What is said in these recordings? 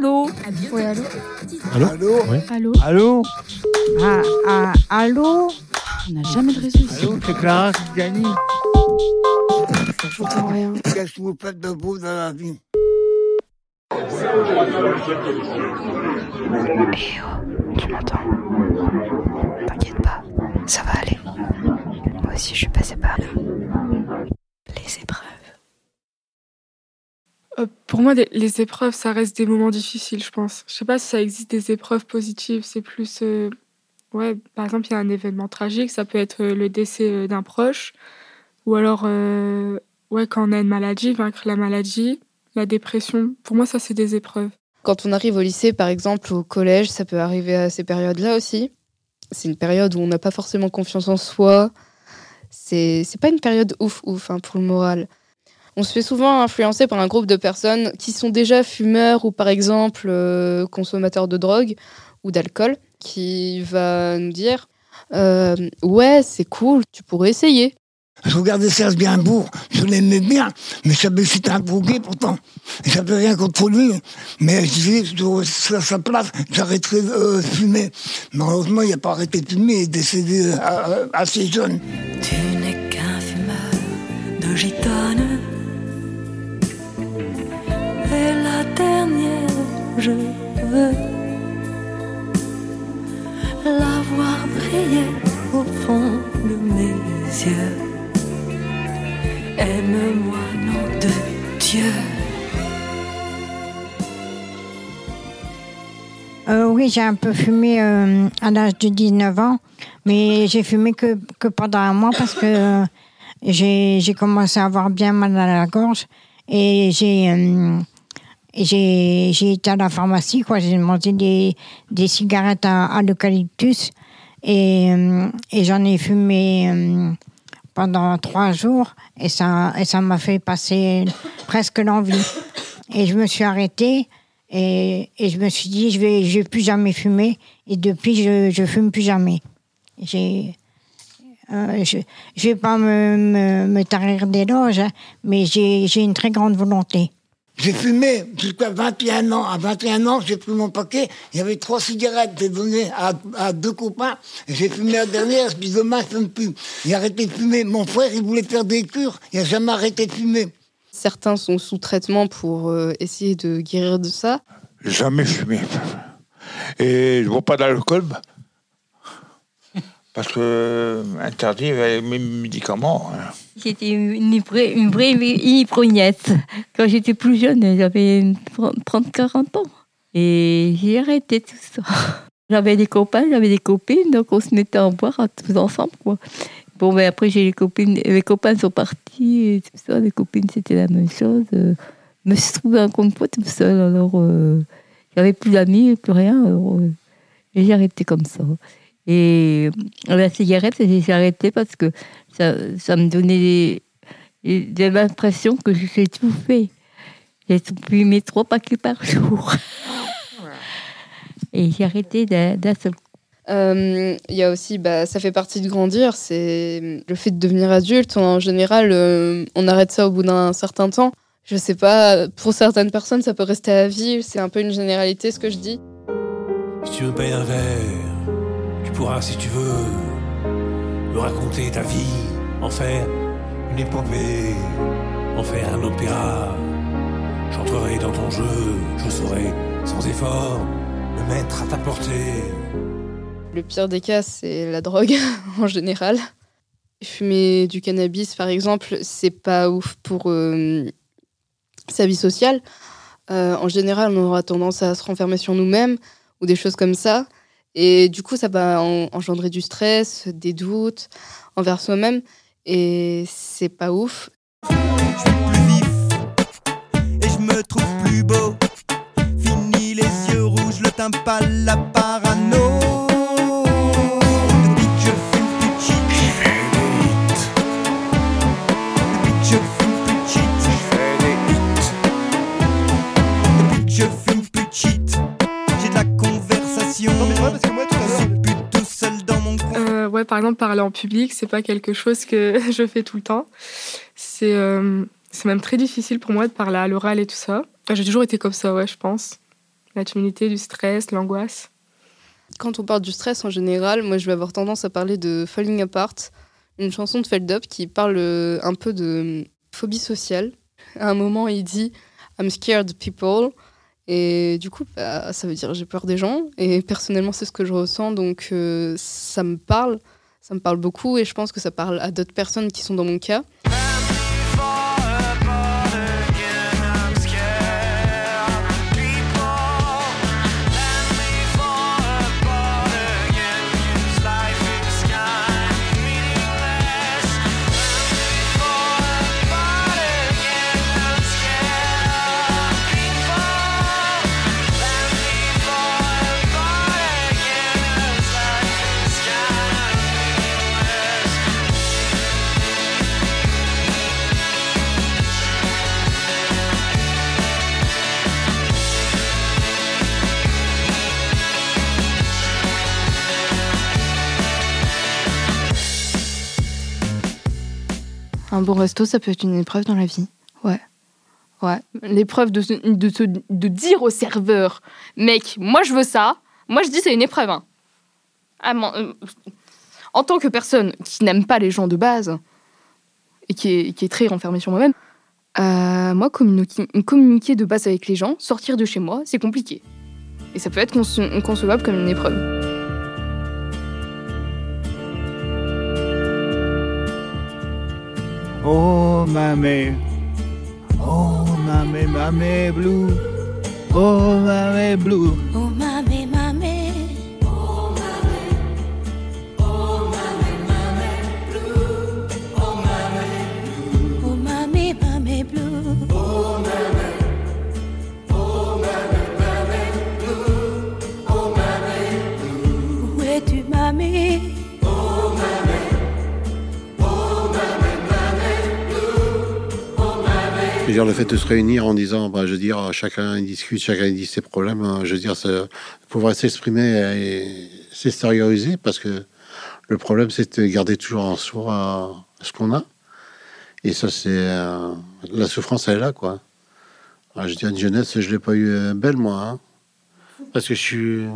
Allô Oui, allô Allô Allô Ouais. Allô Allô ah, ah, Allô On n'a jamais de réseau ici. Allô, c'est Clara qui gagne J'entends rien. Qu'est-ce que vous faites de beau dans la vie Tu m'entends T'inquiète pas, ça va aller. Moi aussi, je suis passée par là. Les épreuves. Euh, pour moi, les épreuves, ça reste des moments difficiles, je pense. Je sais pas si ça existe des épreuves positives. C'est plus. euh, ouais, par exemple, il y a un événement tragique, ça peut être euh, le décès euh, d'un proche. Ou alors, euh, ouais, quand on a une maladie, vaincre la maladie, la dépression. Pour moi, ça, c'est des épreuves. Quand on arrive au lycée, par exemple, au collège, ça peut arriver à ces périodes-là aussi. C'est une période où on n'a pas forcément confiance en soi. C'est pas une période ouf ouf hein, pour le moral. On se fait souvent influencer par un groupe de personnes qui sont déjà fumeurs ou par exemple euh, consommateurs de drogue ou d'alcool, qui va nous dire euh, ouais c'est cool, tu pourrais essayer. Je regardais Serge Gainsbourg, je l'aimais bien, mais je savais que c'était un drogué pourtant. Et J'avais rien contre lui, mais je disais, je à sa place, j'arrêterai de fumer. Malheureusement, il n'a pas arrêté de fumer, il est décédé euh, euh, assez jeune. Tu n'es qu'un fumeur de gitane. Je veux la voir briller au fond de mes yeux. Aime-moi, nom de Dieu. Euh, oui, j'ai un peu fumé euh, à l'âge de 19 ans, mais j'ai fumé que, que pendant un mois parce que euh, j'ai commencé à avoir bien mal à la gorge et j'ai euh, j'ai été à la pharmacie, quoi. J'ai demandé des, cigarettes à, à l'eucalyptus et, euh, j'en ai fumé euh, pendant trois jours et ça m'a fait passer presque l'envie. Et je me suis arrêtée et, je me suis dit, je vais, vais plus jamais fumer. Et depuis, je, je fume plus jamais. Euh, je, je vais pas me, tarir d'éloges, hein, mais j'ai une très grande volonté. J'ai fumé jusqu'à 21 ans. À 21 ans, j'ai pris mon paquet. Il y avait trois cigarettes. J'ai donné à, à deux copains. J'ai fumé la dernière. Je dis demain, je fume plus. Il a arrêté de fumer. Mon frère, il voulait faire des cures. Il a jamais arrêté de fumer. Certains sont sous traitement pour euh, essayer de guérir de ça. Jamais fumé. Et je bois pas d'alcool. Parce que euh, interdit avec mes médicaments. hein. J'étais une, vraie- une vraie. Quand j'étais plus jeune, j'avais 30-40 ans. Et j'ai arrêté tout ça. J'avais des copains, j'avais des copines, donc on se mettait à boire tous ensemble. Quoi. Bon, ben après, j'ai les copines, les copains sont partis et tout ça. Les copines, c'était la même chose. Euh, Je me suis trouvé un pas tout seul. Alors, euh, j'avais plus d'amis, plus rien. Euh, et j'ai arrêté comme ça. Et euh, la cigarette, j'ai arrêté parce que ça, ça me donnait l'impression que j'ai tout fait. J'ai fumé trois paquets par jour. Et j'ai arrêté d'un seul coup. Euh, Il y a aussi, bah, ça fait partie de grandir, c'est le fait de devenir adulte. En général, euh, on arrête ça au bout d'un certain temps. Je sais pas, pour certaines personnes, ça peut rester à vie. C'est un peu une généralité ce que je dis. Si tu me payes un verre, tu pourras, si tu veux, me raconter ta vie, en faire une épopée, en faire un opéra. J'entrerai dans ton jeu, je saurai, sans effort, me mettre à ta portée. Le pire des cas, c'est la drogue en général. Fumer du cannabis, par exemple, c'est pas ouf pour euh, sa vie sociale. Euh, en général, on aura tendance à se renfermer sur nous-mêmes ou des choses comme ça. Et du coup, ça va en- engendrer du stress, des doutes envers soi-même. Et c'est pas ouf. et je me trouve plus beau. Fini les yeux rouges, le teint pâle, la parano. Ouais, par exemple, parler en public, c'est pas quelque chose que je fais tout le temps. C'est euh, même très difficile pour moi de parler à l'oral et tout ça. Enfin, J'ai toujours été comme ça, ouais, je pense. La timidité, du stress, l'angoisse. Quand on parle du stress en général, moi je vais avoir tendance à parler de Falling Apart, une chanson de Feld Up qui parle euh, un peu de phobie sociale. À un moment, il dit I'm scared people. Et du coup, bah, ça veut dire j'ai peur des gens. Et personnellement, c'est ce que je ressens. Donc euh, ça me parle. Ça me parle beaucoup. Et je pense que ça parle à d'autres personnes qui sont dans mon cas. Un bon resto, ça peut être une épreuve dans la vie. Ouais. Ouais. L'épreuve de, de, de dire au serveur, mec, moi je veux ça. Moi je dis c'est une épreuve. hein. Ah, euh, en tant que personne qui n'aime pas les gens de base et qui est, qui est très renfermée sur moi-même, euh, moi communiquer, communiquer de base avec les gens, sortir de chez moi, c'est compliqué. Et ça peut être conce- concevable comme une épreuve. Oh, mamé. Oh, mamé, mamé, blue. Oh, mamé, blue. Oh dire, le fait de se réunir en disant, bah, je veux dire, chacun discute, chacun dit ses problèmes, hein, je veux dire, pouvoir s'exprimer et s'extérioriser, parce que le problème, c'est de garder toujours en soi ce qu'on a. Et ça, c'est. euh, la souffrance, elle est là, quoi. Ah, je dire, une jeunesse, je l'ai pas eu euh, belle, moi. hein. parce que je suis.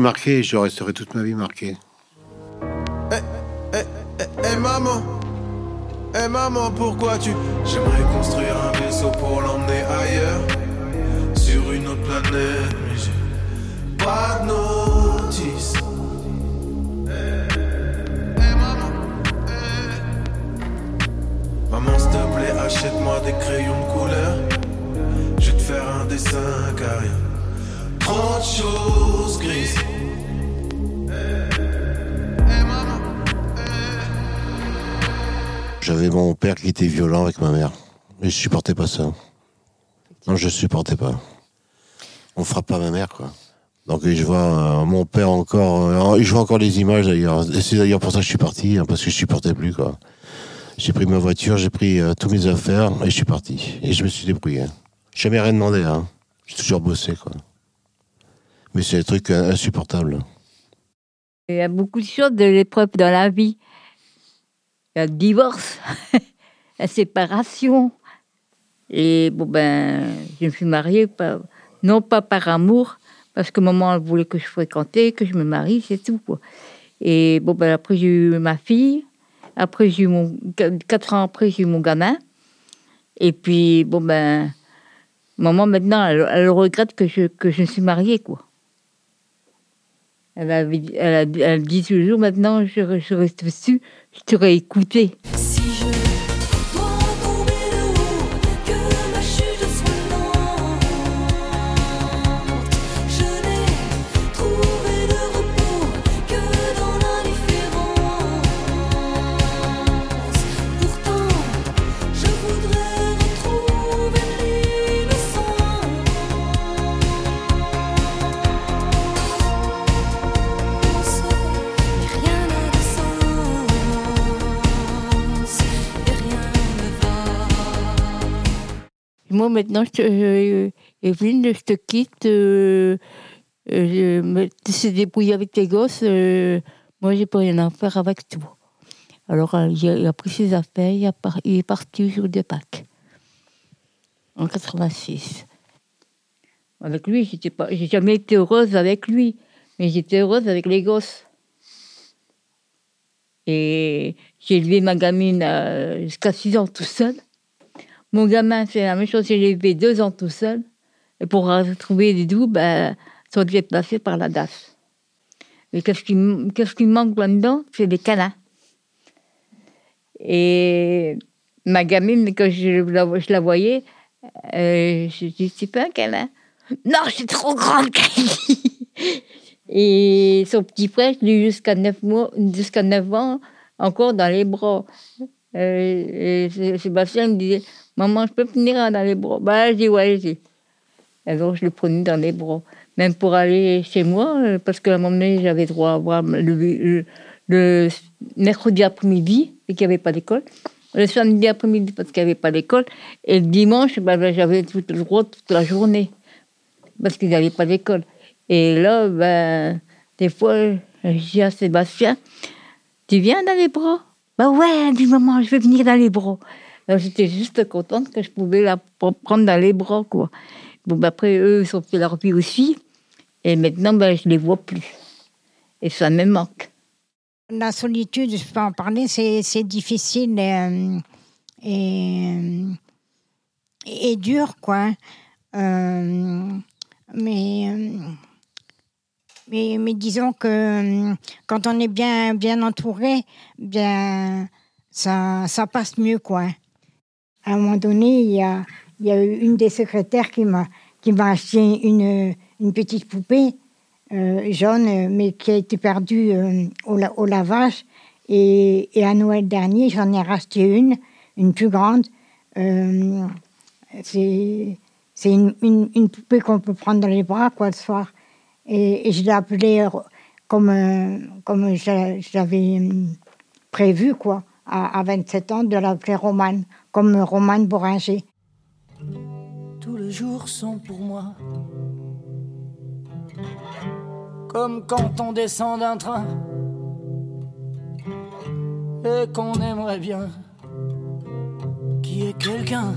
Marqué et je resterai toute ma vie marqué. Eh maman, eh maman, pourquoi tu J'aimerais construire un vaisseau pour l'emmener ailleurs, sur une autre planète, mais j'ai pas de notice. Eh, eh, maman, eh. Maman, s'il te plaît, achète-moi des crayons de couleur. Je vais te faire un dessin carré. Trop de choses grises. J'avais mon père qui était violent avec ma mère. Et je supportais pas ça. Non, je supportais pas. On frappe pas ma mère, quoi. Donc je vois euh, mon père encore. euh, je vois encore les images d'ailleurs. C'est d'ailleurs pour ça que je suis parti, hein, parce que je supportais plus, quoi. J'ai pris ma voiture, j'ai pris euh, toutes mes affaires et je suis parti. Et je me suis débrouillé. J'ai jamais rien demandé, hein. J'ai toujours bossé, quoi. Mais c'est des trucs euh, insupportables. Il y a beaucoup de choses de l'épreuve dans la vie. Le divorce, la séparation. Et bon, ben, je me suis mariée, pas- non pas par amour, parce que maman voulait que je fréquentais, que je me marie, c'est tout. Quoi. Et bon, ben, après, j'ai eu ma fille. Après, j'ai eu mon. Quatre ans après, j'ai eu mon gamin. Et puis, bon, ben, maman, maintenant, elle, elle regrette que je, que je suis mariée, quoi. Elle, avait, elle, a- elle dit toujours maintenant, je, je reste dessus, je t'aurais écouté. Maintenant, je euh, Evelyne, je te quitte. Euh, euh, je me tu sais débrouiller avec tes gosses. euh, moi, j'ai pas rien à faire avec toi. Alors, euh, il a, pris ses affaires, il, est parti au jour de Pâques, en 86. Avec lui, j'étais pas, j'ai jamais été heureuse avec lui, mais j'étais heureuse avec les gosses. Et j'ai élevé ma gamine jusqu'à 6 ans tout seul. Mon gamin, c'est la même chose, j'ai élevé deux ans tout seul. Et pour retrouver des doux, ben, ça devait passer par la DAS. Mais qu'est-ce qui, manque là-dedans? C'est des câlins. Et ma gamine, quand je la, je la voyais, euh, je dis, c'est pas un câlin. Non, je suis trop grande. Et son petit frère, je l'ai jusqu'à 9 mois, jusqu'à 9 ans, encore dans les bras. Euh, et Sé- Sébastien me disait, maman, je peux venir dans les bras. Bah, je dis, ouais, j'ai. Alors, je le prenais dans les bras. Même pour aller chez moi, euh, parce qu'à un moment donné, j'avais droit à voir le, mercredi après-midi, et qu'il n'y avait pas d'école. Le samedi après-midi, parce qu'il n'y avait pas d'école. Et le dimanche, ben, ben, j'avais tout le droit toute la journée, parce qu'il n'y avait pas d'école. Et là, ben, des fois, dis à Sébastien, tu viens dans les bras? Ben ouais, dis maman, je vais venir dans les bras. J'étais juste contente que je pouvais la pr- prendre dans les bras, quoi. Bon, ben, après, eux, ils ont fait leur vie aussi. Et maintenant, ben, je les vois plus. Et ça me manque. La solitude, je peux en parler, c'est difficile euh, et, et, et dur, quoi. Euh, mais, euh, mais, mais disons que euh, quand on est bien, bien entouré, bien, ça, ça passe mieux, quoi. À un moment donné, il y a, eu une des secrétaires qui m'a qui m'a acheté une, une petite poupée euh, jaune, mais qui a été perdue euh, au, la- au lavage. Et, et à Noël dernier, j'en ai racheté une, une plus grande. Euh, c'est c'est une, une, poupée qu'on peut prendre dans les bras, quoi, le soir. Et, et je l'ai appelée comme, comme j'avais hum, prévu, quoi, à, à 27 ans, de l'appeler Romane, comme Romane Boringer. Tous les jours sont pour moi comme quand on descend d'un train et qu'on aimerait bien qu'il y ait quelqu'un.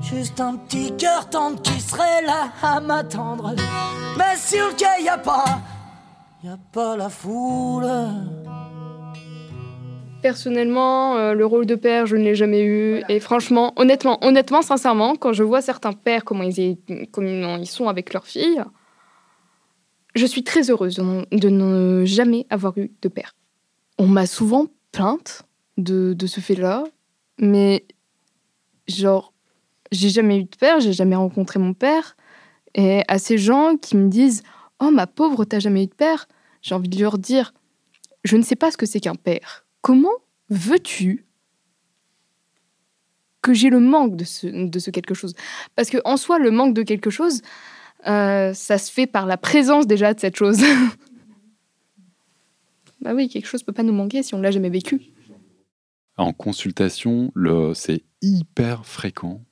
Juste un petit cœur tendre qui serait là à m'attendre. Mais sur le quai, y a pas, y a pas la foule. Personnellement, euh, le rôle de père, je ne l'ai jamais eu. Et franchement, honnêtement, honnêtement, sincèrement, quand je vois certains pères, comment ils, est- comment ils sont avec leurs filles, je suis très heureuse de, non- de ne jamais avoir eu de père. On m'a souvent plainte de, de ce fait-là, mais genre, j'ai jamais eu de père, j'ai jamais rencontré mon père. Et à ces gens qui me disent Oh, ma pauvre, t'as jamais eu de père, j'ai envie de leur dire Je ne sais pas ce que c'est qu'un père. Comment veux-tu que j'ai le manque de ce, quelque chose? Parce que en soi, le manque de quelque chose, euh, ça se fait par la présence déjà de cette chose. bah oui, quelque chose peut pas nous manquer si on l'a jamais vécu. En consultation, c'est hyper fréquent.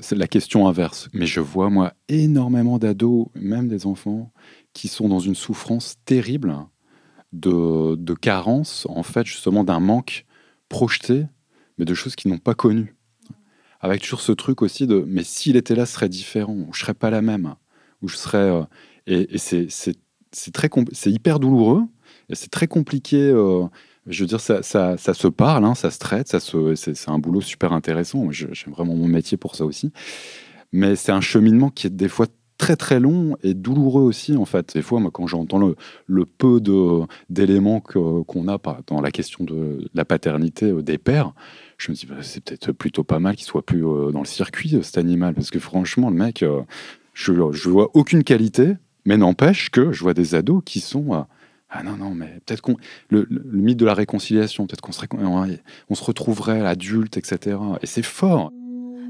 C'est la question inverse. Mais je vois, moi, énormément d'ados, même des enfants, qui sont dans une souffrance terrible de, de carence, en fait, justement, d'un manque projeté, mais de choses qu'ils n'ont pas connues. Avec toujours ce truc aussi de mais s'il était là, ce serait différent, ou je serais pas la même, ou je serais. euh, et et c'est, c'est, hyper douloureux, et c'est très compliqué. euh, je veux dire, ça, ça, ça se parle, hein, ça se traite, c'est, un boulot super intéressant. J'aime vraiment mon métier pour ça aussi. Mais c'est un cheminement qui est des fois très très long et douloureux aussi en fait. Des fois, moi, quand j'entends le, peu de, d'éléments que- qu'on a dans la question de la paternité euh, des pères, je me dis bah, c'est peut-être plutôt pas mal qu'il soit plus euh, dans le circuit euh, cet animal parce que franchement, le mec, je, je vois aucune qualité, mais n'empêche que je vois des ados qui sont ah non non mais peut-être qu'on le, mythe de la réconciliation, peut-être qu'on serait on, se retrouverait à l'adulte etc. Et c'est fort.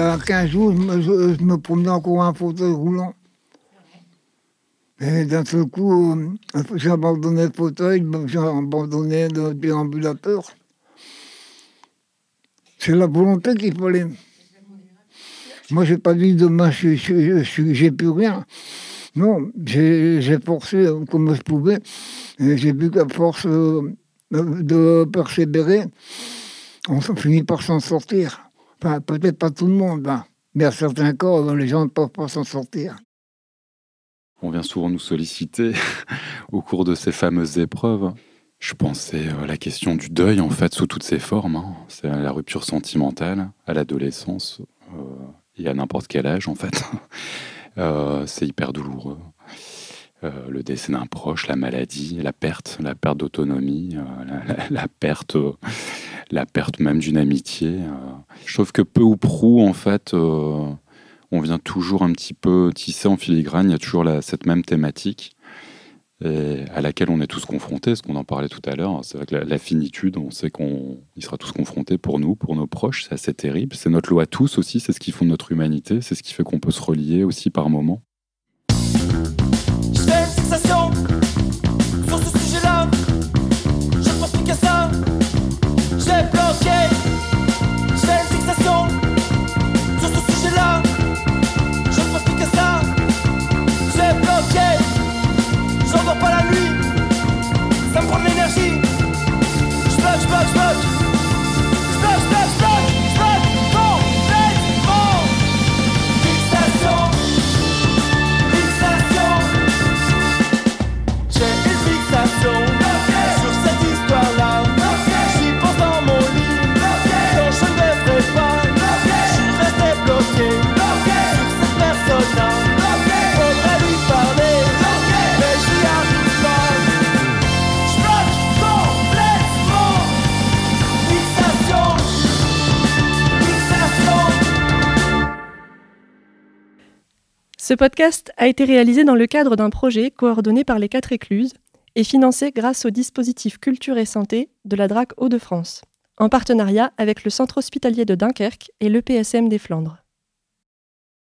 A 15 jours, je me, promenais encore en fauteuil roulant. Et d'un seul coup, euh, j'ai abandonné le fauteuil, j'ai abandonné le déambulateur. C'est la volonté qu'il fallait. Moi, j'ai pas dit demain, je je- je- j'ai plus rien. Non, j'ai j'ai forcé comme je pouvais. J'ai vu qu'à force euh, de persévérer, on finit par s'en sortir. Peut-être pas tout le monde, hein, mais à certains euh, les gens ne peuvent pas s'en sortir. On vient souvent nous solliciter au cours de ces fameuses épreuves. Je pensais à la question du deuil, en fait, sous toutes ses formes. hein. C'est la rupture sentimentale, à l'adolescence, euh, et à n'importe quel âge, en fait. Euh, c'est hyper douloureux. Euh, le décès d'un proche, la maladie, la perte, la perte d'autonomie, euh, la, la- perte, euh, la perte même d'une amitié. euh. Je trouve que peu ou prou, en fait, euh, on vient toujours un petit peu tisser en filigrane. Il y a toujours cette même thématique à laquelle on est tous confrontés, ce qu'on en parlait tout à l'heure. C'est vrai que la, finitude, on sait qu'on sera tous confrontés pour nous, pour nos proches. C'est assez terrible. C'est notre loi à tous aussi. C'est ce qui fonde notre humanité. C'est ce qui fait qu'on peut se relier aussi par moments. Ce podcast a été réalisé dans le cadre d'un projet coordonné par les quatre écluses et financé grâce au dispositif Culture et Santé de la DRAC Hauts-de-France, en partenariat avec le Centre hospitalier de Dunkerque et l'EPSM des Flandres.